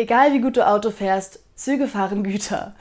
Egal wie gut du Auto fährst, Züge fahren Güter.